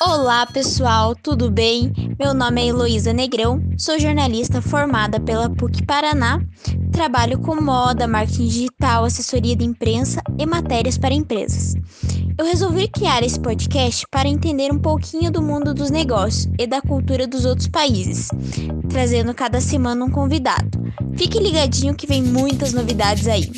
Olá pessoal, tudo bem? Meu nome é Heloísa Negrão, sou jornalista formada pela PUC Paraná, trabalho com moda, marketing digital, assessoria de imprensa e matérias para empresas. Eu resolvi criar esse podcast para entender um pouquinho do mundo dos negócios e da cultura dos outros países, trazendo cada semana um convidado. Fique ligadinho que vem muitas novidades aí.